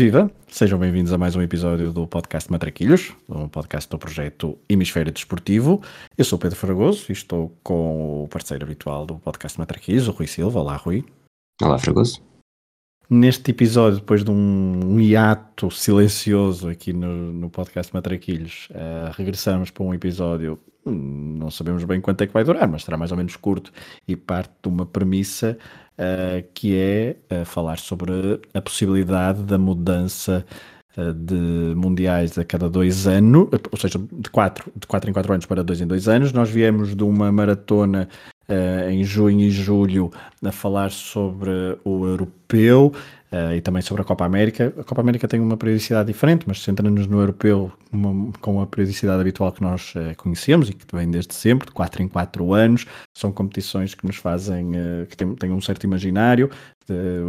Viva! Sejam bem-vindos a mais um episódio do podcast Matraquilhos, um podcast do projeto Hemisfério Desportivo. Eu sou Pedro Fragoso e estou com o parceiro habitual do podcast Matraquilhos, o Rui Silva. Olá, Rui. Olá, Fragoso. Neste episódio, depois de um, um hiato silencioso aqui no, no podcast Matraquilhos, uh, regressamos para um episódio, não sabemos bem quanto é que vai durar, mas será mais ou menos curto e parte de uma premissa uh, que é uh, falar sobre a possibilidade da mudança uh, de mundiais a cada dois anos, ou seja, de quatro, de quatro em quatro anos para dois em dois anos. Nós viemos de uma maratona em junho e julho a falar sobre o europeu uh, e também sobre a Copa América. A Copa América tem uma periodicidade diferente, mas centrando-nos no europeu uma, com a periodicidade habitual que nós uh, conhecemos e que vem desde sempre, de 4 em 4 anos. São competições que nos fazem, uh, que têm, têm, um certo imaginário,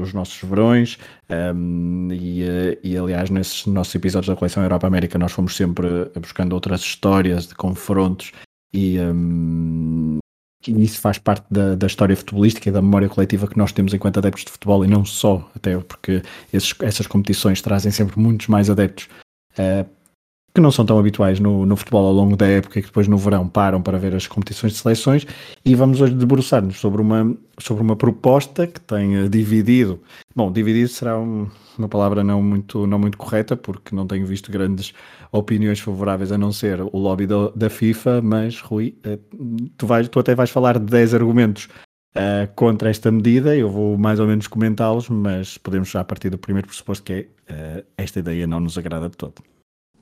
os nossos verões, um, ehm, e, e, aliás, nesses nossos episódios da coleção Europa-América, nós fomos sempre buscando outras histórias de confrontos e, um, ehm, e isso faz parte da, da, história futebolística e da memória coletiva que nós temos enquanto adeptos de futebol e não só, até porque esses, essas competições trazem sempre muitos mais adeptos uh, que não são tão habituais no, no, futebol ao longo da época e que depois no verão param para ver as competições de seleções. E vamos hoje debruçar-nos sobre uma, sobre uma proposta que tem dividido, bom, dividido será um, uma palavra não muito, não muito correta porque não tenho visto grandes opiniões favoráveis a não ser o lobby do, da FIFA, mas Rui, eh, tu, vais, tu até vais falar de 10 argumentos uh, contra esta medida, eu vou mais ou menos comentá-los, mas podemos já partir do primeiro pressuposto que é uh, esta ideia não nos agrada de todo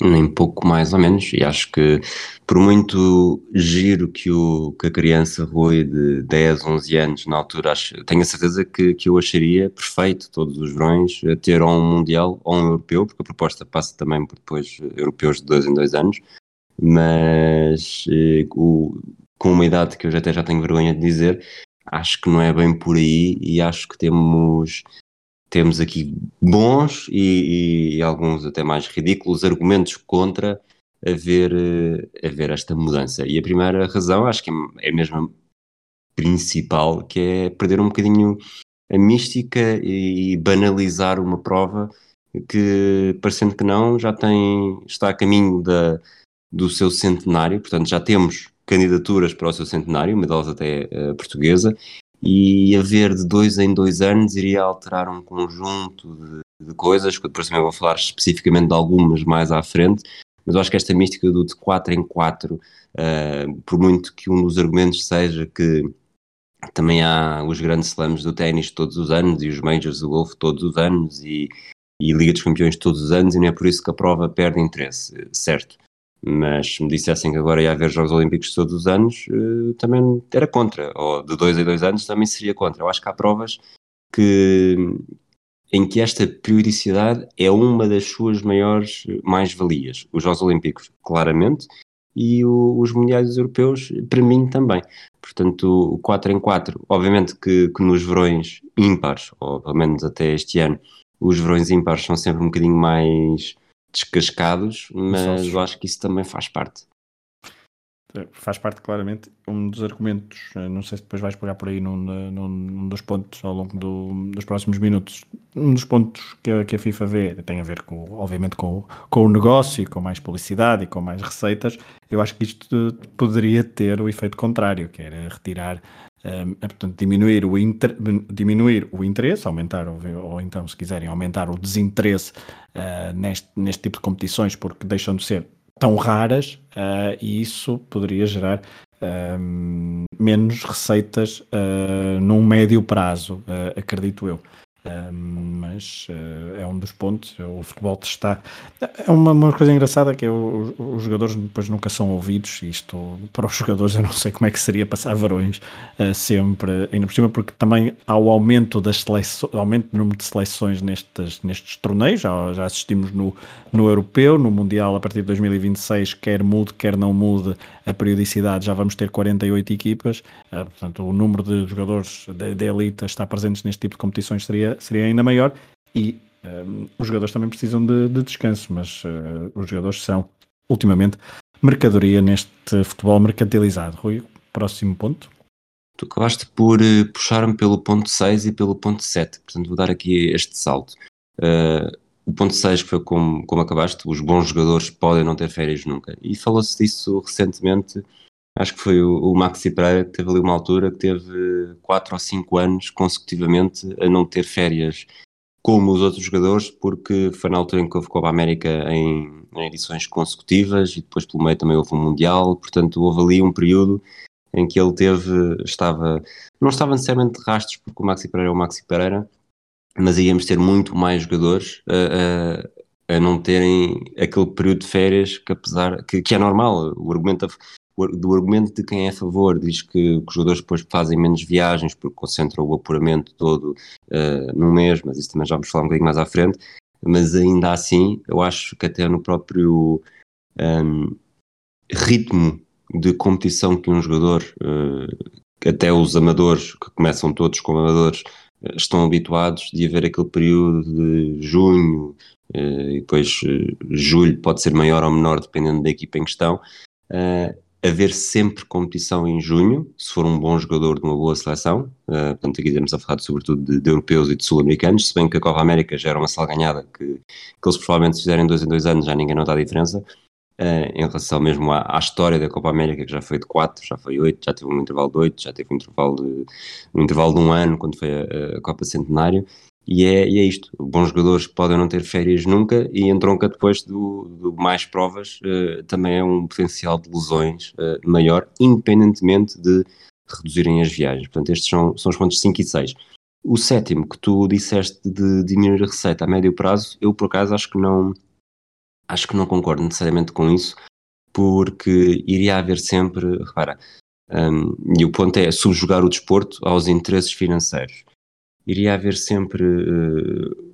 nem pouco mais ou menos, e acho que por muito giro que, o, que a criança Rui de 10, 11 anos, na altura, acho, tenho a certeza que, que eu acharia perfeito todos os verões ter ou um Mundial ou um Europeu, porque a proposta passa também por depois europeus de dois em dois anos, mas eh, o, com uma idade que eu até já tenho vergonha de dizer, acho que não é bem por aí e acho que temos temos aqui bons e, e, alguns até mais ridículos argumentos contra haver, haver esta mudança. E a primeira razão, acho que é, é mesmo principal, que é perder um bocadinho a mística e banalizar uma prova que, parecendo que não, já tem, está a caminho da, do seu centenário, portanto já temos candidaturas para o seu centenário, uma delas até uh, portuguesa, e haver de dois em dois anos iria alterar um conjunto de, de coisas, que depois também vou falar especificamente de algumas mais à frente, mas eu acho que esta mística do de 4 em 4, uh, por muito que um dos argumentos seja que também há os grandes slams do ténis todos os anos e os majors do golfe todos os anos e, e Liga dos Campeões todos os anos e não é por isso que a prova perde interesse, certo? Mas se me dissessem que agora ia haver Jogos Olímpicos todos os anos, uh, também era contra, ou de dois em dois anos também seria contra. Eu acho que há provas que, em que esta periodicidade é uma das suas maiores mais-valias. Os Jogos Olímpicos, claramente, e o, os Mundiais Europeus, para mim também. Portanto, o 4 em 4, obviamente que, que nos verões ímpares, ou pelo menos até este ano, os verões ímpares são sempre um bocadinho mais descascados, mas eu acho que isso também faz parte. É, faz parte claramente um dos argumentos, eh, não sei se depois vais pegar por aí num, num, num dos pontos ao longo do, dos próximos minutos, um dos pontos que a, que a FIFA vê tem a ver com, obviamente com, com o negócio, com mais publicidade e com mais receitas, eu acho que isto poderia ter o efeito contrário, que era retirar um, é, portanto, diminuir o, inter, diminuir o interesse, aumentar, ou, ou, então, se quiserem, aumentar o desinteresse uh, neste, neste tipo de competições, porque deixam de ser tão raras uh, e isso poderia gerar uh, menos receitas uh, num médio prazo, acredito eu mas uh, é um dos pontos. O futebol está. É uma, uma coisa engraçada que é o, os jogadores depois nunca são ouvidos. Isto para os jogadores eu não sei como é que seria passar varões uh, sempre, ainda por cima, porque também há o aumento das seleções, aumento do número de seleções nestes, nestes torneios. Já, já assistimos no, no europeu, no Mundial a partir de 2026, quer mude, quer não mude a periodicidade, já vamos ter 48 equipas. Uh, portanto, o número de jogadores de, de elite a estar presentes neste tipo de competições seria seria, ainda maior e um, os jogadores também precisam de, de descanso, mas uh, os jogadores são, ultimamente, mercadoria neste futebol mercantilizado. Rui, próximo ponto. Tu acabaste por uh, puxar-me pelo ponto 6 e pelo ponto 7, portanto vou dar aqui este salto. Uh, o ponto 6, que foi como, como acabaste, os bons jogadores podem não ter férias nunca. E falou-se disso recentemente, acho que foi o, o Maxi Pereira que teve ali uma altura que teve 4 ou 5 anos consecutivamente a não ter férias como os outros jogadores, porque foi na altura em que houve Copa América em, em edições consecutivas e depois pelo meio também houve um Mundial, portanto houve ali um período em que ele teve, estava, não estava necessariamente de rastros, porque o Maxi Pereira é o Maxi Pereira, mas íamos ter muito mais jogadores a, a, a, não terem aquele período de férias que apesar que, que é normal, o argumento do argumento de quem é a favor diz que, que, os jogadores depois fazem menos viagens porque concentram o apuramento todo uh, num mês, mas isso também já vamos falar um bocadinho mais à frente, mas ainda assim eu acho que até no próprio um, ritmo de competição que um jogador, uh, até os amadores, que começam todos como amadores, uh, estão habituados de haver aquele período de junho uh, e depois julho pode ser maior ou menor dependendo da equipa em questão. Haver sempre competição em junho, se for um bom jogador de uma boa seleção, uh, portanto aqui temos a falar sobretudo de, de europeus e de sul-americanos, se bem que a Copa América já era uma salganhada que, que eles provavelmente se fizerem dois em dois anos já ninguém nota a diferença, Uh, em relação mesmo à, à, história da Copa América, que já foi de 4, já foi 8, já teve um intervalo de 8, já teve um intervalo de, um, intervalo de um ano quando foi a, a Copa Centenário, e é, e é, isto, bons jogadores podem não ter férias nunca e entronca depois do, do mais provas, uh, também é um potencial de lesões uh, maior, independentemente de reduzirem as viagens. Portanto, estes são, são os pontos 5 e 6. O sétimo, que tu disseste de diminuir a receita a médio prazo, eu por acaso acho que não, acho que não concordo necessariamente com isso, porque iria haver sempre, repara, um, e o ponto é subjugar o desporto aos interesses financeiros. Iria haver sempre. Uh,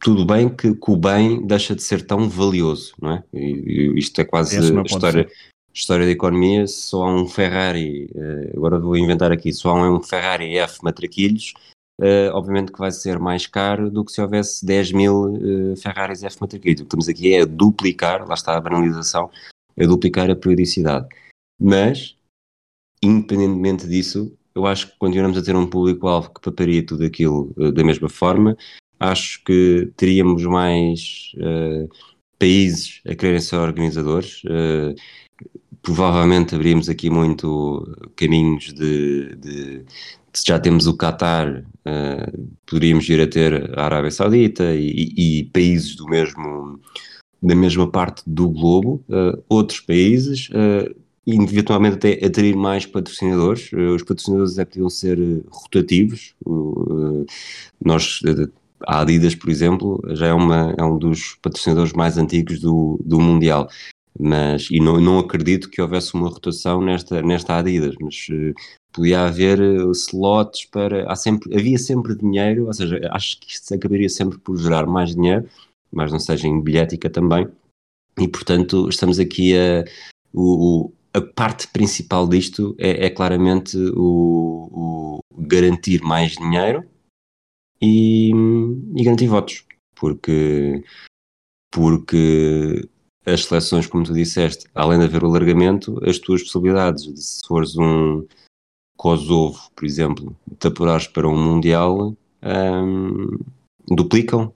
tudo bem que, que, o bem deixa de ser tão valioso, não é? E, e isto é quase história, história da economia. Só há um Ferrari, uh, agora vou inventar aqui, só há um Ferrari F matraquilhos Uh, obviamente que vai ser mais caro do que se houvesse 10 mil uh, Ferraris F matriculado. O que estamos aqui é duplicar, lá está a banalização, é duplicar a periodicidade. Mas, independentemente disso, eu acho que continuamos a ter um público-alvo que paparia tudo aquilo uh, da mesma forma. Acho que teríamos mais países a quererem ser organizadores. provavelmente abrimos aqui muito caminhos de, de já temos o Qatar, uh, poderíamos ir a ter a Arábia Saudita e, e, países do mesmo, da mesma parte do globo, uh, outros países, uh, e eventualmente até atrair mais patrocinadores. os patrocinadores é podiam ser rotativos. nós, a Adidas, por exemplo, já é, uma, é um dos patrocinadores mais antigos do, do Mundial mas e não, não acredito que houvesse uma rotação nesta, nesta Adidas, mas podia haver eh, slots para. Há sempre, havia sempre dinheiro, ou seja, acho que isto acabaria sempre por gerar mais dinheiro, mas não seja em bilhética também, e portanto estamos aqui a. O, a parte principal disto é, é claramente o, o, garantir mais dinheiro e, e garantir votos, porque, porque as seleções, como tu disseste, além de haver o alargamento, as tuas possibilidades de se fores um, Kosovo, por exemplo, te apurares para um Mundial, um, duplicam,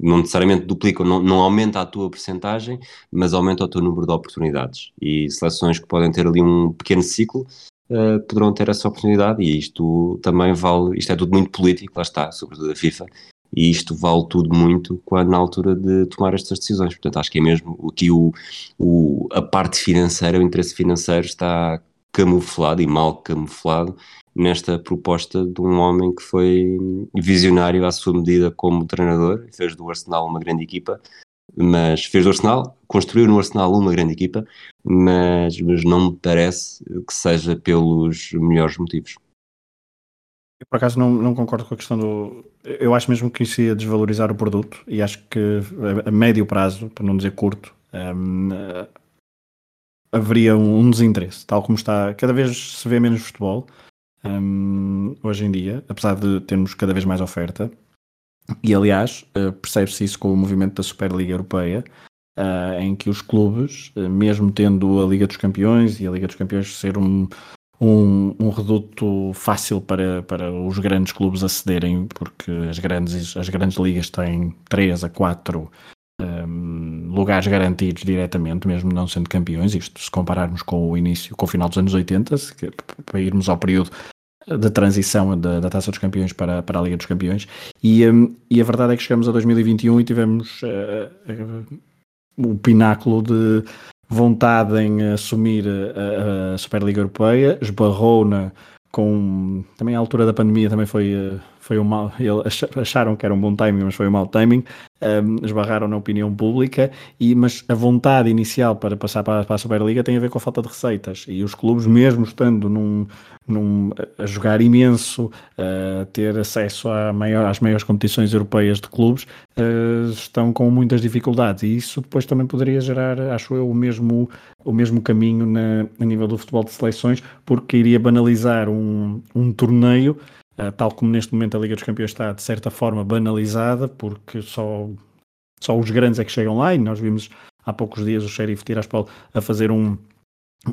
não necessariamente duplicam, não, não aumenta a tua percentagem, mas aumenta o teu número de oportunidades. E seleções que podem ter ali um pequeno ciclo uh, poderão ter essa oportunidade, e isto também vale, isto é tudo muito político, lá está, sobretudo a FIFA, e isto vale tudo muito quando na altura de tomar estas decisões. Portanto, acho que é mesmo aqui o, o, a parte financeira, o interesse financeiro está camuflado e mal camuflado nesta proposta de um homem que foi visionário à sua medida como treinador, fez do Arsenal uma grande equipa, mas fez do Arsenal, construiu no Arsenal uma grande equipa, mas, mas não me parece que seja pelos melhores motivos. Eu, por acaso, não, não concordo com a questão do. Eu acho mesmo que isso ia desvalorizar o produto e acho que a médio prazo, para não dizer curto, um, haveria um, desinteresse, tal como está. Cada vez se vê menos futebol um, hoje em dia, apesar de termos cada vez mais oferta. E aliás, uh, percebe-se isso com o movimento da Superliga Europeia, uh, em que os clubes, uh, mesmo tendo a Liga dos Campeões e a Liga dos Campeões ser um, um, um reduto fácil para, para os grandes clubes acederem, porque as grandes, as grandes ligas têm 3 a 4 um, lugares garantidos diretamente, mesmo não sendo campeões, isto se compararmos com o início, com o final dos anos 80, que, para irmos ao período da transição da, da, Taça dos Campeões para, para a Liga dos Campeões, e, um, e a verdade é que chegamos a 2021 e tivemos uh, uh, o pináculo de vontade em assumir a, a Superliga Europeia, esbarrou na com também a altura da pandemia também foi foi um mal, acharam que era um bom timing, mas foi um mau timing, um, esbarraram na opinião pública, e, mas a vontade inicial para passar para, para, a Superliga tem a ver com a falta de receitas, e os clubes, mesmo estando num, num, a jogar imenso, a ter acesso maior, às maiores competições europeias de clubes, estão com muitas dificuldades, e isso depois também poderia gerar, acho eu, o mesmo, o mesmo caminho na, a nível do futebol de seleções, porque iria banalizar um, um torneio tal como neste momento a Liga dos Campeões está de certa forma banalizada, porque só, só os grandes é que chegam lá, e nós vimos há poucos dias o Sheriff Tiraspol a fazer um,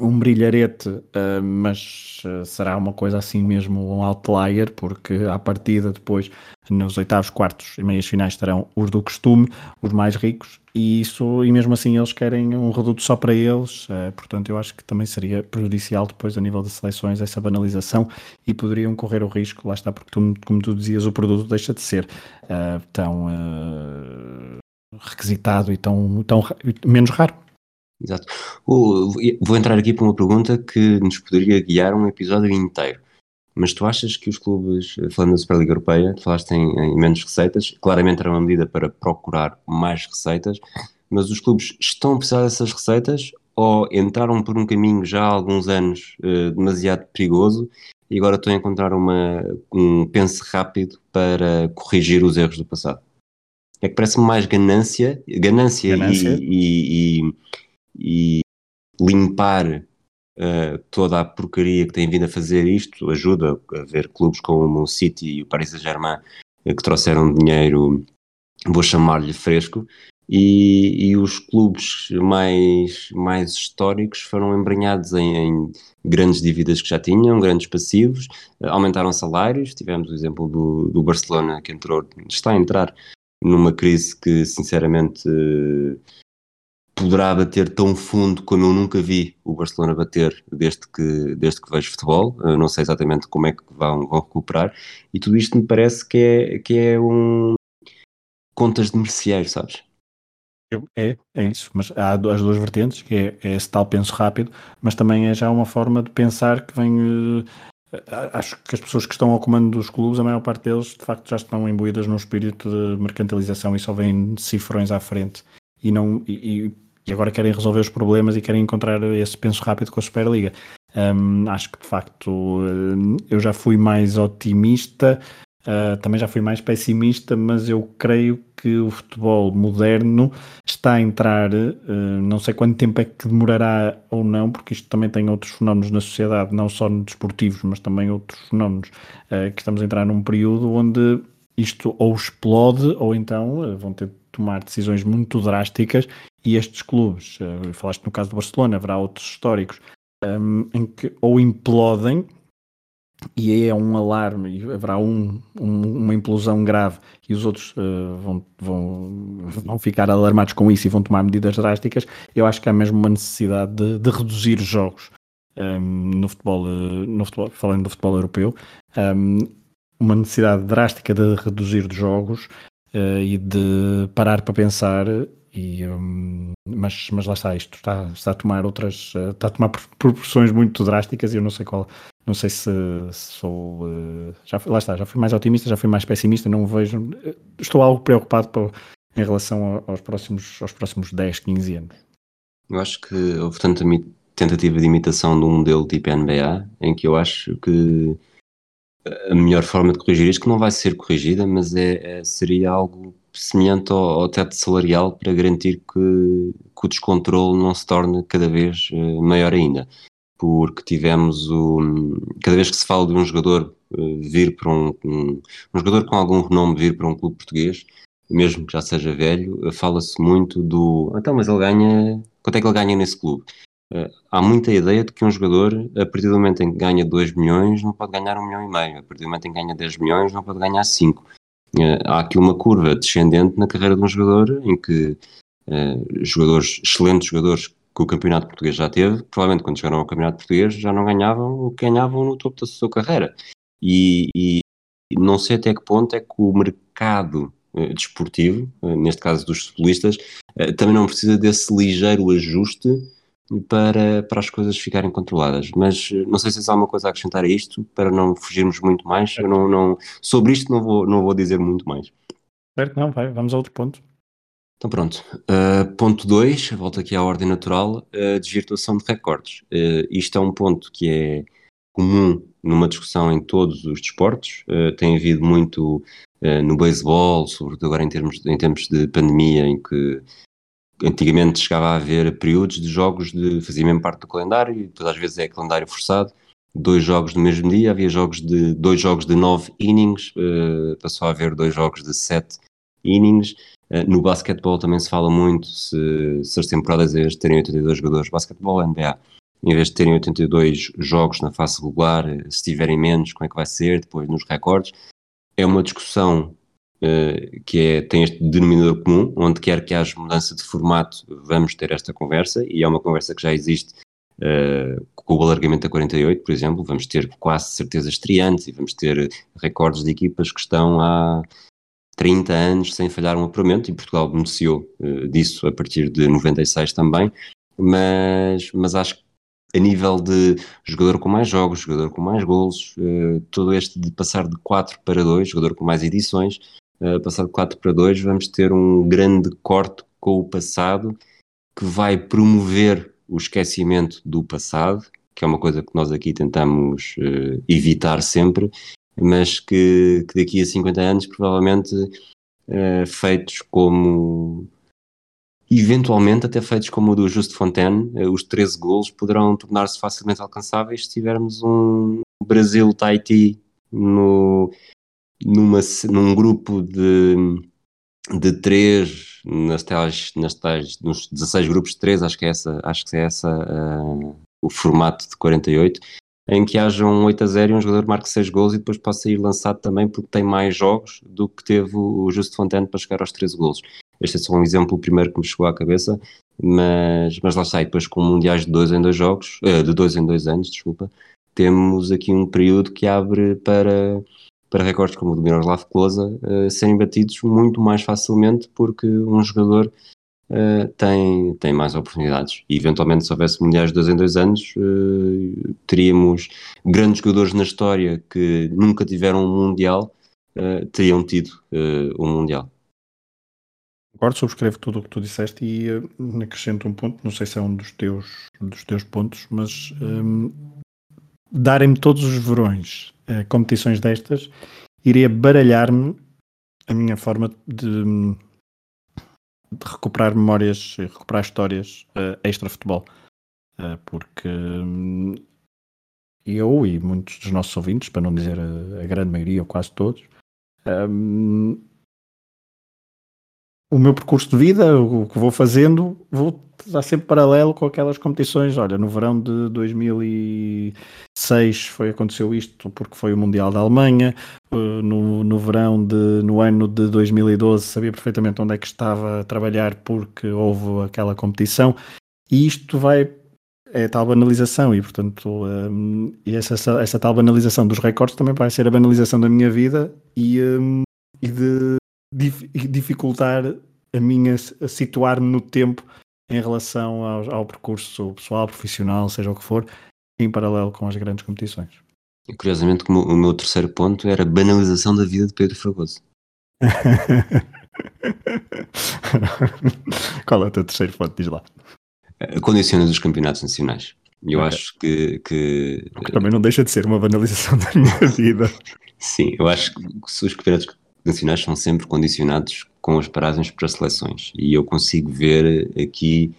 um brilharete, uh, mas uh, será uma coisa assim mesmo um outlier, porque à partida depois nos oitavos, quartos e meias finais estarão os do costume, os mais ricos, e isso, e mesmo assim eles querem um reduto só para eles, uh, portanto eu acho que também seria prejudicial depois a nível de seleções essa banalização e poderiam correr o risco, lá está, porque tu, como tu dizias, o produto deixa de ser tão requisitado e tão, tão menos raro. Exato. Vou entrar aqui para uma pergunta que nos poderia guiar um episódio inteiro. Mas tu achas que os clubes, falando da Superliga Europeia, falaste em, em menos receitas, claramente era uma medida para procurar mais receitas, mas os clubes estão a precisar dessas receitas ou entraram por um caminho já há alguns anos uh, demasiado perigoso e agora estão a encontrar uma, um pense rápido para corrigir os erros do passado? É que parece-me mais ganância, ganância, ganância. e, e e limpar uh, toda a porcaria que tem vindo a fazer isto ajuda a ver clubes como o City e o Paris Saint-Germain uh, que trouxeram dinheiro, vou chamar-lhe fresco, e, e, os clubes mais, mais históricos foram embranhados em, em, grandes dívidas que já tinham, grandes passivos, uh, aumentaram salários, tivemos o exemplo do, do Barcelona que entrou, está a entrar numa crise que sinceramente poderá bater tão fundo como eu nunca vi o Barcelona bater desde que, desde que vejo futebol. Eu não sei exatamente como é que vão, vão recuperar. E tudo isto me parece que é, que é um. contas de merceeiro, sabes? É, é isso, mas há as duas vertentes, que é, é esse tal penso rápido, mas também é já uma forma de pensar que vem. Uh, acho que as pessoas que estão ao comando dos clubes, a maior parte deles, de facto, já estão imbuídas num espírito de mercantilização e só vêm cifrões à frente. E, não, e, e agora querem resolver os problemas e querem encontrar esse penso rápido com a Superliga. Um, acho que de facto eu já fui mais otimista, uh, também já fui mais pessimista, mas eu creio que o futebol moderno está a entrar, uh, não sei quanto tempo é que demorará ou não, porque isto também tem outros fenómenos na sociedade, não só desportivos, mas também outros fenómenos, uh, que estamos a entrar num período onde isto ou explode ou então vão ter tomar decisões muito drásticas e estes clubes, uh, falaste no caso do Barcelona, haverá outros históricos, um, em que ou implodem e aí é um alarme e haverá um, um, uma implosão grave e os outros uh, vão, vão, vão ficar alarmados com isso e vão tomar medidas drásticas, eu acho que há mesmo uma necessidade de, de reduzir jogos. Um, no, futebol, uh, no futebol, falando do futebol europeu, uma necessidade drástica de reduzir jogos uh, e de parar para pensar e, um, mas, mas lá está, isto está, está, a tomar outras, eh, está a tomar proporções muito drásticas e eu não sei qual, não sei se, se sou, uh, já, lá está, já fui mais otimista, já fui mais pessimista, não vejo, eh, estou algo preocupado para, em relação aos próximos, aos próximos 10, 15 anos. Eu acho que houve tanta tentativa de imitação de um modelo tipo NBA, em que eu acho que a melhor forma de corrigir isto, que não vai ser corrigida, mas é, é seria algo semelhante ao, ao, teto salarial para garantir que, que, o descontrole não se torne cada vez uh, maior ainda. Porque tivemos o. Cada vez que se fala de um jogador uh, vir para um, um, um. jogador com algum renome vir para um clube português, mesmo que já seja velho, uh, fala-se muito do. Então, mas ele ganha. Quanto é que ele ganha nesse clube? Uh, há muita ideia de que um jogador, a partir do momento em que ganha 2 milhões, não pode ganhar 1 um milhão e meio. A partir do momento em que ganha 10 milhões, não pode ganhar 5. Uh, há aqui uma curva descendente na carreira de um jogador em que uh, jogadores, excelentes jogadores que o campeonato português já teve, provavelmente quando chegaram ao campeonato português já não ganhavam o que ganhavam no topo da sua carreira. E, e não sei até que ponto é que o mercado desportivo, neste caso dos futebolistas, também não precisa desse ligeiro ajuste para, para as coisas ficarem controladas. Mas eh, não sei se há alguma coisa a acrescentar a isto para não fugirmos muito mais. Eu não, não, sobre isto não vou, não vou dizer muito mais. Certo, não, vai, vamos a outro ponto. Então pronto. Uh, ponto 2, volto aqui à ordem natural, a uh, desvirtuação de recordes. Uh, isto é um ponto que é comum numa discussão em todos os desportos. tem havido muito no beisebol, sobretudo agora em termos, em tempos de pandemia, em que antigamente chegava a haver períodos de jogos de fazia mesmo parte do calendário e depois às vezes é calendário forçado dois jogos no mesmo dia havia jogos de dois jogos de nove innings uh, passou a haver dois jogos de sete innings. Uh, no basquetebol também se fala muito se, se as temporadas em vez de terem 82 jogadores basquetebol NBA em vez de terem 82 jogos na fase regular se tiverem menos como é que vai ser depois nos recordes? É uma discussão eh, que é, tem este denominador comum, onde quer que haja mudança de formato, vamos ter esta conversa, e é uma conversa que já existe uh, com o alargamento a 48, por exemplo, vamos ter quase certeza estreantes e vamos ter recordes de equipas que estão há 30 anos sem falhar um apuramento, e Portugal beneficiou uh, disso a partir de 96 também, mas, mas acho que a nível de jogador com mais jogos, jogador com mais golos, uh, todo este de passar de 4 para 2, jogador com mais edições, passar de 4 para 2, vamos ter um grande corte com o passado que vai promover o esquecimento do passado, que é uma coisa que nós aqui tentamos uh, evitar sempre, mas que, que, daqui a 50 anos provavelmente uh, feitos como eventualmente até feitos como o do Justo Fontaine, os 13 golos poderão tornar-se facilmente alcançáveis se tivermos um Brasil-Tahiti no, numa, num grupo de, de três, nas tais, nas tais, nos 16 grupos de três, acho que é essa, acho que é essa uh, o formato de 48, em que haja um 8 a 0 e um jogador marque 6 gols e depois possa ir lançado também porque tem mais jogos do que teve o Justo Fontaine para chegar aos 13 gols. Este é só um exemplo primeiro que me chegou à cabeça, mas, mas lá está, depois com mundiais de dois em dois jogos, uh, de dois em dois anos, desculpa, temos aqui um período que abre para para recordes como o do Miroslav Klose uh, serem batidos muito mais facilmente porque um jogador uh, tem, tem mais oportunidades. E eventualmente, se houvesse mundiais de dois em dois anos, uh, teríamos grandes jogadores na história que nunca tiveram um mundial, teriam tido um mundial. Concordo, subscrevo tudo o que tu disseste e acrescento um ponto, não sei se é um dos teus, dos teus pontos, mas um, darem-me todos os verões uh, competições destas, iria baralhar-me a minha forma de, de, recuperar memórias, recuperar histórias uh, extra-futebol. Uh, porque um, eu e muitos dos nossos ouvintes, para não dizer a, a grande maioria ou quase todos, um, o meu percurso de vida, o que vou fazendo, vou estar sempre paralelo com aquelas competições. Olha, no verão de 2006 foi, aconteceu isto porque foi o Mundial da Alemanha. Uh, no, no verão de, no ano de 2012 sabia perfeitamente onde é que estava a trabalhar porque houve aquela competição. E isto vai é tal banalização e portanto um, e essa, essa tal banalização dos recordes também vai ser a banalização da minha vida e, um, e de dificultar a minha a situar-me no tempo em relação ao, ao, percurso pessoal, profissional, seja o que for, em paralelo com as grandes competições. E, curiosamente, como o meu terceiro ponto era a banalização da vida de Pedro Fragoso. Qual é o teu terceiro ponto? Diz lá. A condiciones dos campeonatos nacionais. Eu okay. acho que, que... que. também não deixa de ser uma banalização da minha vida. Sim, eu acho que se os campeonatos nacionais são sempre condicionados com as paragens para seleções e eu consigo ver aqui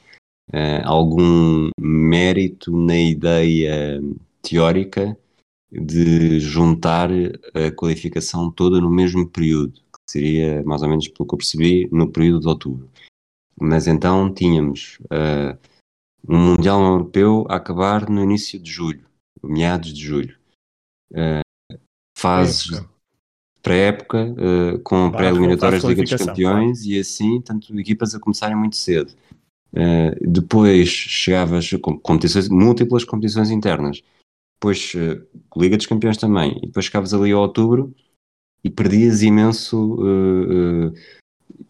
uh, algum mérito na ideia teórica de juntar a qualificação toda no mesmo período, que seria mais ou menos pelo que eu percebi no período de outubro. Mas então tínhamos uh, um Mundial Europeu a acabar no início de julho, meados de julho. Uh, fases pré-época, uh, com pré-eliminatórias da Liga dos Campeões claro. e assim, tanto equipas a começarem muito cedo. Uh, depois chegavas com competições, múltiplas competições internas, depois uh, Liga dos Campeões também, e depois chegavas ali a outubro e perdias imenso uh,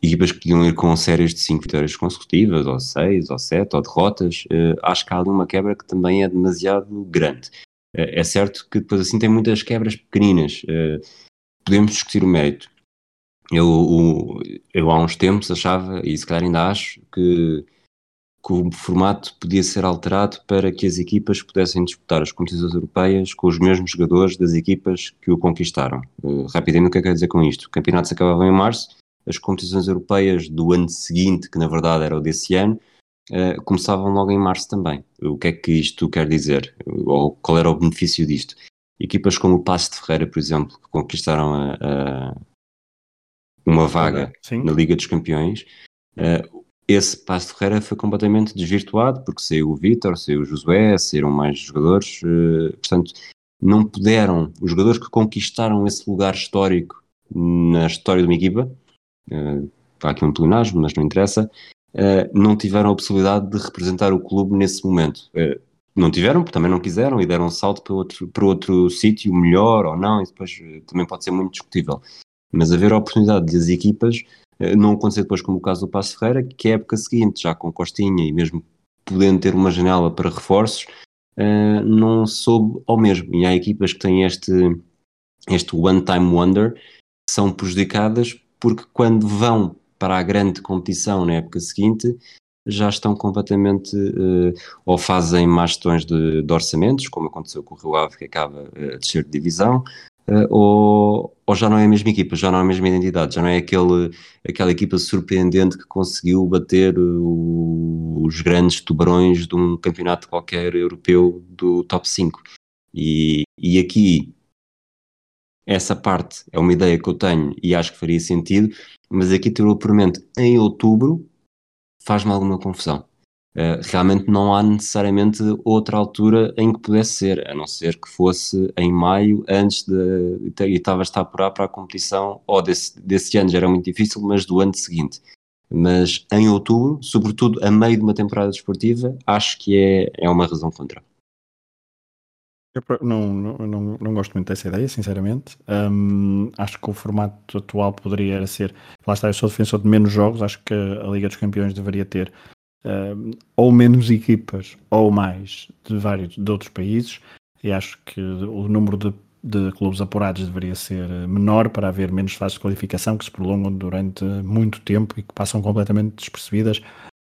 equipas que podiam ir com séries de 5 vitórias consecutivas, ou 6, ou 7, ou derrotas. acho que há ali uma quebra que também é demasiado grande. é certo que depois assim tem muitas quebras pequeninas. Podemos discutir o mérito. Eu, eu há uns tempos achava, e se calhar ainda acho, que que o formato podia ser alterado para que as equipas pudessem disputar as competições europeias com os mesmos jogadores das equipas que o conquistaram. Uh, o que é que quer dizer com isto? O campeonato se acabava em março, as competições europeias do ano seguinte, que na verdade era o desse ano, uh, começavam logo em março também. O que é que isto quer dizer? Ou qual era o benefício disto? Equipas como o Passo de Ferreira, por exemplo, que conquistaram a, a uma vaga Sim. na Liga dos Campeões, uh, esse passo de Ferreira foi completamente desvirtuado, porque saiu o Vítor, saiu o Josué, saíram mais jogadores, uh, portanto, não puderam, os jogadores que conquistaram esse lugar histórico na história de uma equipa, uh, há aqui um pleonasmo, mas não interessa, uh, não tiveram a possibilidade de representar o clube nesse momento. Uh, não tiveram, porque também não quiseram e deram um salto para outro, para outro sítio melhor ou não, e depois também pode ser muito discutível. Mas haver a oportunidade de as equipas eh, não aconteceu depois como o caso do Passo Ferreira, que é a época seguinte, já com Costinha e mesmo podendo ter uma janela para reforços, uh, não soube ao mesmo. E há equipas que têm este, este one-time wonder, que são prejudicadas porque quando vão para a grande competição na época seguinte, já estão completamente uh, ou fazem más gestões de, de, orçamentos, como aconteceu com o Rio Ave, que acaba a descer de divisão, uh, ou, ou já não é a mesma equipa, já não é a mesma identidade, já não é aquele, aquela equipa surpreendente que conseguiu bater o, os grandes tubarões de um campeonato qualquer europeu do top 5. E, e aqui, essa parte é uma ideia que eu tenho e acho que faria sentido, mas aqui ter o em outubro faz-me alguma confusão. Uh, realmente não há necessariamente outra altura em que pudesse ser, a não ser que fosse em maio, antes de. e estava a estar apurar para a competição, ou desse, desse ano já era muito difícil, mas do ano seguinte. Mas em outubro, sobretudo a meio de uma temporada desportiva, acho que é, é uma razão contra. Eu não, não, não, gosto muito dessa ideia, sinceramente. Um, acho que o formato atual poderia ser. Lá está, eu sou defensor de menos jogos. Acho que a Liga dos Campeões deveria ter uh, ou menos equipas ou mais de vários de outros países e acho que o número de, de clubes apurados deveria ser menor para haver menos fases de qualificação que se prolongam durante muito tempo e que passam completamente despercebidas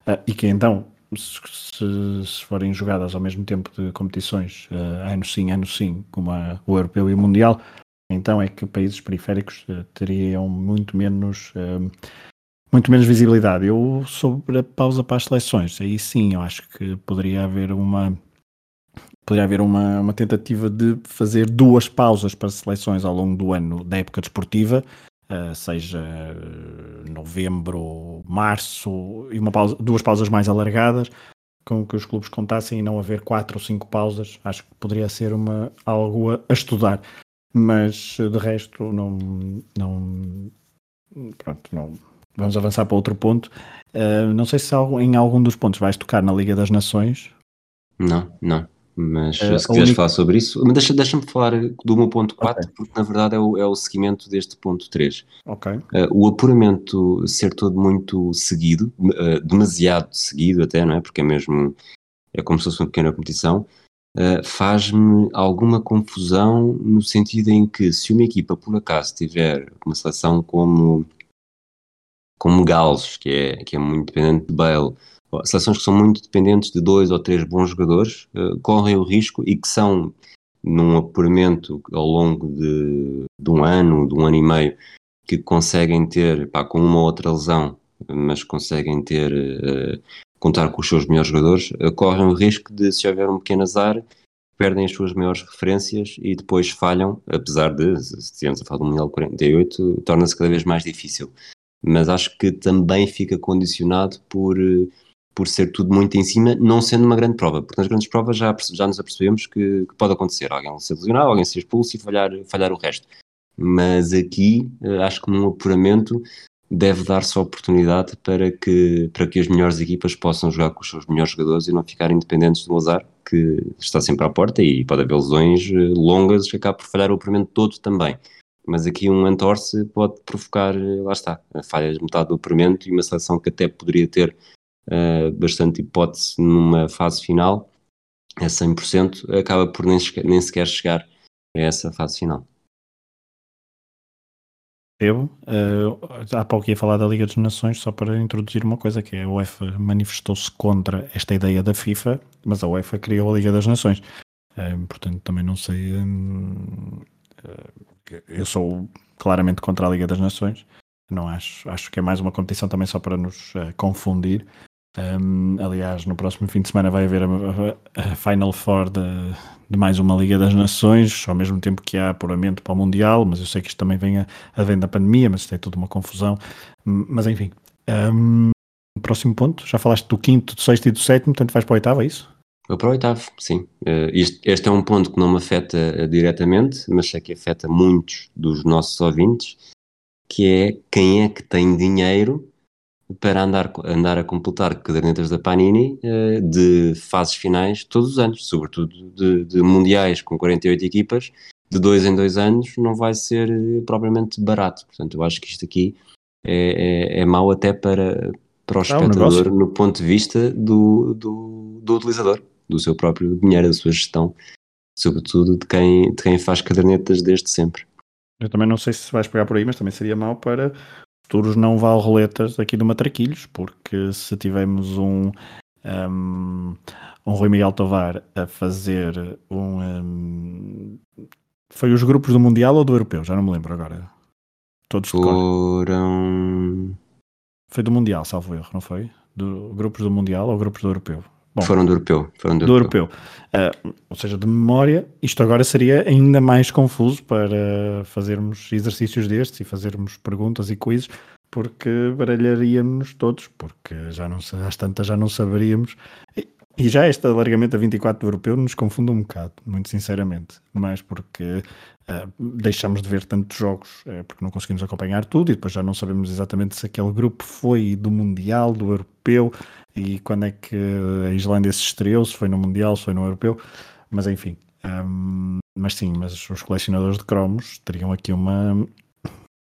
uh, e que então se, se, forem jogadas ao mesmo tempo de competições uh, ano sim, ano sim, como a, o europeu e o mundial, então é que países periféricos uh, teriam muito menos uh, muito menos visibilidade. Eu sobre a pausa para as seleções, aí sim, eu acho que poderia haver uma poderia haver uma, uma tentativa de fazer duas pausas para seleções ao longo do ano da época desportiva, seja novembro, março, e uma pausa, duas pausas mais alargadas, com que os clubes contassem e não haver quatro ou cinco pausas, acho que poderia ser uma, algo a, a estudar. Mas de resto não, não pronto, não, vamos avançar para outro ponto. Uh, não sei se em algum dos pontos vais tocar na Liga das Nações. Não, não. Mas uh, se quiseres única... falar sobre isso, deixa, deixa-me falar do meu ponto 4, okay. porque na verdade é o, é o seguimento deste ponto 3. Okay. Uh, o apuramento ser todo muito seguido, uh, demasiado seguido até, não é? Porque é mesmo, é como se fosse uma pequena competição, faz-me alguma confusão no sentido em que se uma equipa por acaso tiver uma seleção como como Gales, que é, que é muito dependente de Bale, seleções que são muito dependentes de dois ou três bons jogadores, uh, correm o risco e que são, num apuramento ao longo de, de, um ano, de um ano e meio, que conseguem ter, pá, com uma ou outra lesão, mas conseguem ter, uh, contar com os seus melhores jogadores, uh, correm o risco de, se houver um pequeno azar, perdem as suas maiores referências e depois falham, apesar de, se estivermos a falar do Mundial 48, torna-se cada vez mais difícil. Mas acho que também fica condicionado por, por ser tudo muito em cima, não sendo uma grande prova, porque nas grandes provas já, já nos apercebemos que, que pode acontecer alguém se lesionar, alguém ser expulso e falhar, falhar o resto. Mas aqui, eh, acho que num apuramento deve dar-se a oportunidade para que, para que as melhores equipas possam jogar com os seus melhores jogadores e não ficarem dependentes do azar, que está sempre à porta e pode haver lesões eh, longas que acaba por falhar o apuramento todo também. Mas aqui um entorce pode provocar, eh, lá está, falhas de metade do apuramento e uma seleção que até poderia ter uh, bastante hipótese numa fase final, a 100%, acaba por nem, nem sequer chegar a essa fase final. Eu, uh, há pouco ia falar da Liga das Nações, só para introduzir uma coisa, que é a UEFA manifestou-se contra esta ideia da FIFA, mas a UEFA criou a Liga das Nações. Uh, portanto, também não sei. uh, eu sou claramente contra a Liga das Nações. Não acho, acho que é mais uma competição também só para nos confundir. Um, aliás, no próximo fim de semana vai haver a, a, a Final Four de, de, mais uma Liga das Nações, ao mesmo tempo que há apuramento para o Mundial, mas eu sei que isto também vem a, a vem da pandemia, mas isto é tudo uma confusão. Mas enfim, um, próximo ponto, já falaste do quinto, do sexto e do sétimo, portanto vais para o oitavo, é isso? Vou para o oitavo, sim. Uh, isto, este é um ponto que não me afeta uh, diretamente, mas sei que afeta muitos dos nossos ouvintes, que é quem é que tem dinheiro para andar, andar a completar cadernetas da Panini uh, de fases finais todos os anos, sobretudo de, de, mundiais com 48 equipas, de dois em dois anos, não vai ser uh, propriamente barato. Portanto, eu acho que isto aqui é, é, é mau até para, para o espectador no ponto de vista do, do, do, utilizador, do seu próprio dinheiro, da sua gestão, sobretudo de quem, de quem faz cadernetas desde sempre. Eu também não sei se vais pegar por aí, mas também seria mau para futuros não roletas aqui do Matraquilhos, porque se tivermos um, um, um Rui Miguel Tovar a fazer um, um, Foi os grupos do Mundial ou do Europeu? Já não me lembro agora. Todos Foram. Foi do Mundial, salvo erro, não foi? Do, grupos do Mundial ou grupos do Europeu? Bom, foram do europeu. Foram do, do europeu. europeu. Uh, ou seja, de memória, isto agora seria ainda mais confuso para fazermos exercícios destes e fazermos perguntas e quizzes, porque baralharíamos todos, porque já não, às tantas já não saberíamos. E, e já este alargamento a 24 do europeu nos confunde um bocado, muito sinceramente. Mas porque uh, deixamos de ver tantos jogos, uh, porque não conseguimos acompanhar tudo e depois já não sabemos exatamente se aquele grupo foi do Mundial, do Europeu e quando é que a Islândia se estreou, se foi no Mundial, se foi no Europeu, mas enfim. Um, mas sim, mas os colecionadores de cromos teriam aqui uma,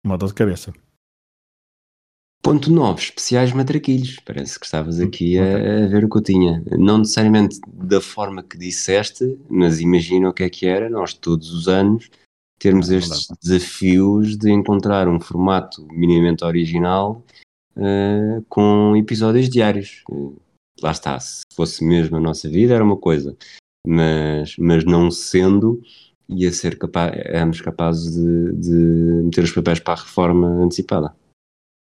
uma dor de cabeça. Ponto 9, especiais matraquilhos. Parece que estavas aqui a, a, ver o que eu tinha. Não necessariamente da forma que disseste, mas imagina o que é que era, nós todos os anos termos estes desafios de encontrar um formato minimamente original uh, com episódios diários. Uh, lá está, se fosse mesmo a nossa vida era uma coisa, mas, mas não sendo, ia ser capaz, éramos capazes de, de meter os papéis para a reforma antecipada.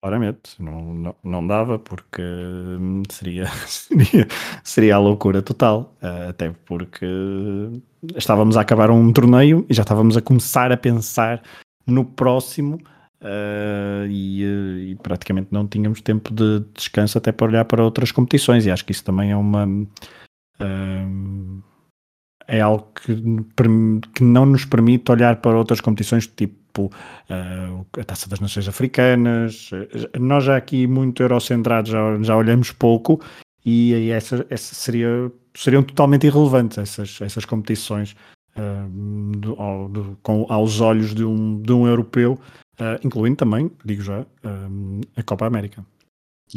Claramente, não, não, não dava porque hum, seria, seria, seria a loucura total, uh, até porque estávamos a acabar um torneio e já estávamos a começar a pensar no próximo Uh, e, eh, e, praticamente não tínhamos tempo de descanso até para olhar para outras competições e acho que isso também é uma uh, é algo que, que não nos permite olhar para outras competições tipo uh, a Taça das Nações Africanas nós já aqui muito eurocentrados já, já olhamos pouco e, essa, essa seria, seriam totalmente irrelevantes essas, essas competições do, ao, do, com, aos olhos de um, de um europeu uh, incluindo também, digo já, a Copa América.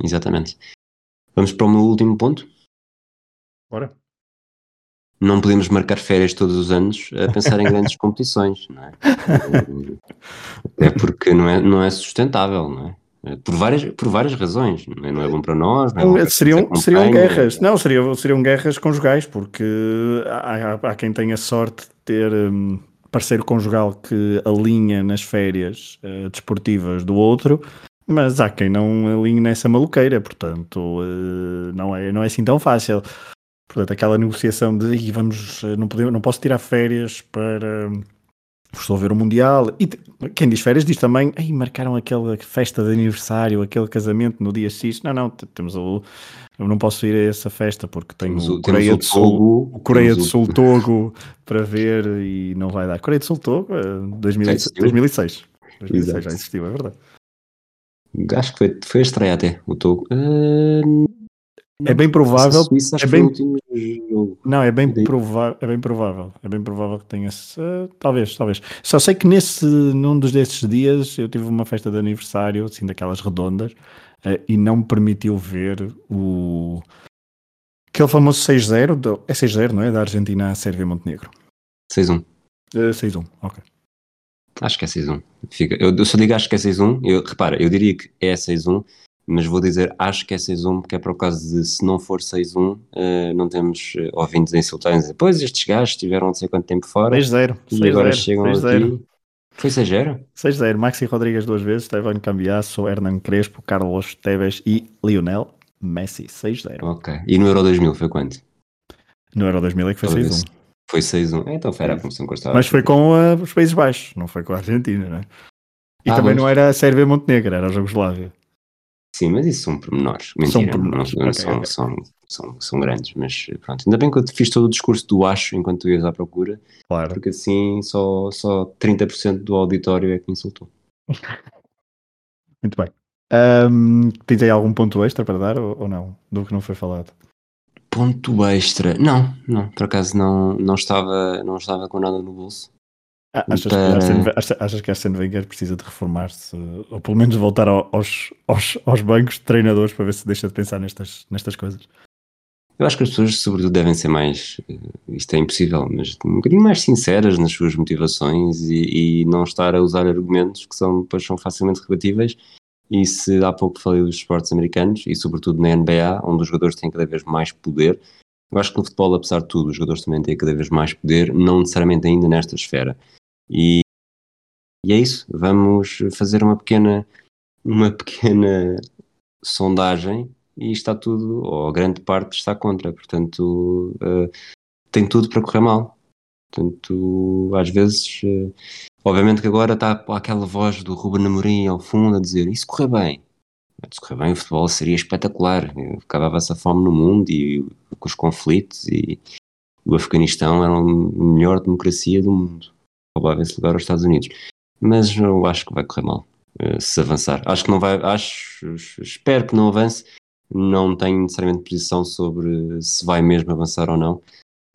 Exatamente. Vamos para o meu último ponto? Bora. Não podemos marcar férias todos os anos a pensar em grandes competições, não é? É porque não é, não é sustentável, não é? Por várias, por várias razões, não é, não é bom para nós. Não é seriam, seriam guerras, não, seriam, seriam guerras conjugais, porque há, há, há quem tenha sorte de ter um, parceiro conjugal que alinha nas férias uh, desportivas do outro, mas há quem não alinhe nessa maluqueira, portanto uh, não, é, não é assim tão fácil. Portanto, aquela negociação de vamos, eh, não, podemos, não posso tirar férias para estou a ver o Mundial. E quem diz férias diz também, Ei, marcaram aquela festa de aniversário, aquele casamento no dia X. Não, não, temos o. Eu não posso ir a essa festa porque tenho Temos o, Coreia do Sul, Togo, o Coreia do Sul Togo para ver e não vai dar. Coreia do Sul Togo, eh, 2000 Já existiu? 2006. 2006 já existiu, é verdade. Acho que foi, foi a estreia até, o Togo. É bem provável. é bem- jogo. Não, é bem provável, é bem provável, é bem provável que tenha uh, talvez, talvez. Só sei que nesse num dos desses dias eu tive uma festa de aniversário, assim daquelas redondas, uh, e não me permitiu ver o aquele famoso 6-0, do- é 6-0, não é? Da Argentina à Sérvia e Montenegro. 6-1. Uh, 6-1, ok. Acho que é 6-1. Fica, eu, eu só digo acho que é 6-1. Eu, repara, eu diria que é 6-1, mas vou dizer acho que é 6-1, porque é por causa de se não for 6-1, eh, não temos eh, ouvintes a insultarem dizer, pois estes gajos estiveram não sei quanto tempo fora 6-0, e agora 6-0, chegam 6-0. aqui. Foi 6-0? 6-0, Maxi Rodrigues duas vezes, Esteban Cambiasso, Hernan Crespo, Carlos Tevez e Lionel Messi, 6-0. Ok. E no Euro 2000 foi quanto? No Euro 2000 é que foi Talvez. 6-1. Foi 6-1. É, Então foi era a promoção que eu estava. Mas foi com uh, os Países Baixos, não foi com a Argentina, né? E Ah, também mas- não era a Sérvia Montenegro, era a Jugoslávia. Sim, mas isso são pormenores. São Mentira, pormenores, não- não ok, são, ok. São, são, são grandes, mas pronto. Ainda bem que eu te fiz todo o discurso do acho enquanto tu ias à procura, Claro. porque assim só, só 30% do auditório é que me insultou. Muito bem. Ahm, tens aí algum ponto extra para dar ou, ou não? Do que não foi falado? Ponto extra. Não, não, por acaso não, não, estava, não estava com nada no bolso. Ah, Achas, Para- que Arsene, achas, achas que Arsene Wenger precisa de reformar-se ou pelo menos voltar ao- aos, aos, aos bancos de treinadores para ver se deixa de pensar nestas, nestas coisas? Eu acho que as pessoas, sobretudo, devem ser mais. eh, Isto é impossível, mas um bocadinho mais sinceras nas suas motivações e, e não estar a usar argumentos que são, depois são facilmente rebatíveis. E se há pouco falei dos esportes americanos e, sobretudo, na NBA, onde os jogadores têm cada vez mais poder, eu acho que no futebol, apesar de tudo, os jogadores também têm cada vez mais poder, não necessariamente ainda nesta esfera. E, e é isso. Vamos fazer uma pequena, uma pequena sondagem e está tudo, ou grande parte está contra, portanto eh, tem tudo para correr mal. Portanto, às vezes, eh, obviamente que agora está aquela voz do Ruben Amorim ao fundo a dizer, se correr bem? Se correr bem o futebol seria espetacular, acabava-se a fome no mundo e com os conflitos e o Afeganistão era a melhor democracia do mundo, roubava esse lugar aos Estados Unidos. Mas eu acho que vai correr mal eh, se avançar. Acho que não vai, acho, espero que não avance. Não tenho necessariamente posição sobre se vai mesmo avançar ou não,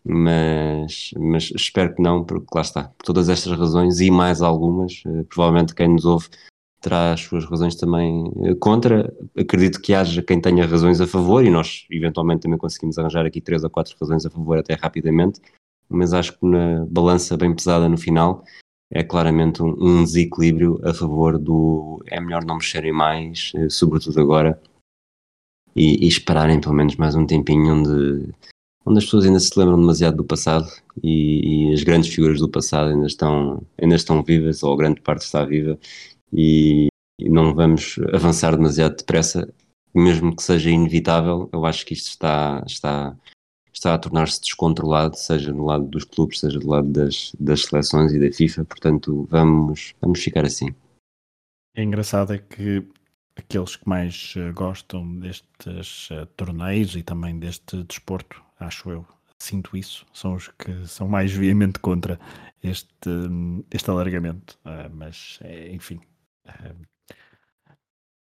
mas, mas espero que não, porque lá está. Por todas estas razões e mais algumas, eh, provavelmente quem nos ouve terá as suas razões também eh, contra. Acredito que haja quem tenha razões a favor e nós eventualmente também conseguimos arranjar aqui três ou quatro razões a favor até rapidamente, mas acho que na balança bem pesada no final é claramente um, um desequilíbrio a favor do é melhor não mexerem mais, eh, sobretudo agora, e, e esperarem pelo menos mais um tempinho onde, onde as pessoas ainda se lembram demasiado do passado e, e as grandes figuras do passado ainda estão, ainda estão vivas, ou grande parte está viva, e, e não vamos avançar demasiado depressa, mesmo que seja inevitável, eu acho que isto está, está, está a tornar-se descontrolado, seja do lado dos clubes, seja do lado das, das seleções e da FIFA, portanto vamos, vamos ficar assim. É engraçado é que aqueles que mais eh, gostam destes eh, torneios e também deste desporto, acho eu, sinto isso, são os que são mais veemente contra este, hum, este alargamento. Ah, mas, eh, enfim.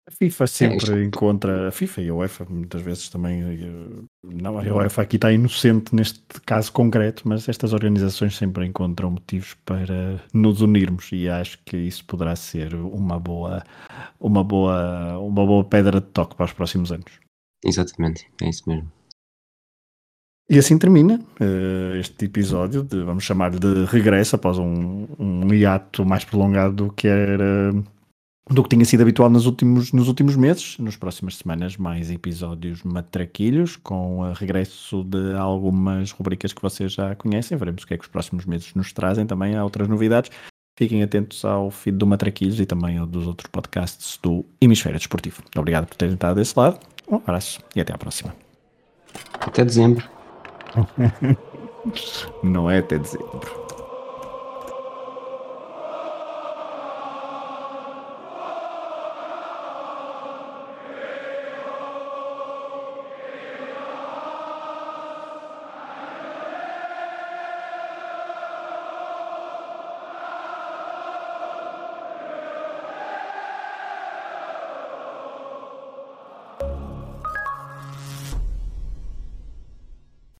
A FIFA sempre isto- encontra, a FIFA e a UEFA muitas vezes também, eh, não, a UEFA aqui está inocente neste caso concreto, mas estas organizações sempre encontram motivos para nos unirmos e acho que isso poderá ser uma boa, uma boa, uma boa pedra de toque para os próximos anos. Exatamente, é isso mesmo. E assim termina eh, este episódio de, vamos chamar de regresso após um, um hiato mais prolongado do que era do que tinha sido habitual nos últimos, nos últimos meses. Nas próximas semanas, mais episódios matraquilhos, com o regresso de algumas rubricas que vocês já conhecem. Veremos o que é que os próximos meses nos trazem. Também há outras novidades. Fiquem atentos ao feed do Matraquilhos e também ao dos outros podcasts do Hemisfério Desportivo. Obrigado por terem estado desse lado. Um abraço e até à próxima. Até dezembro. Não é até dezembro.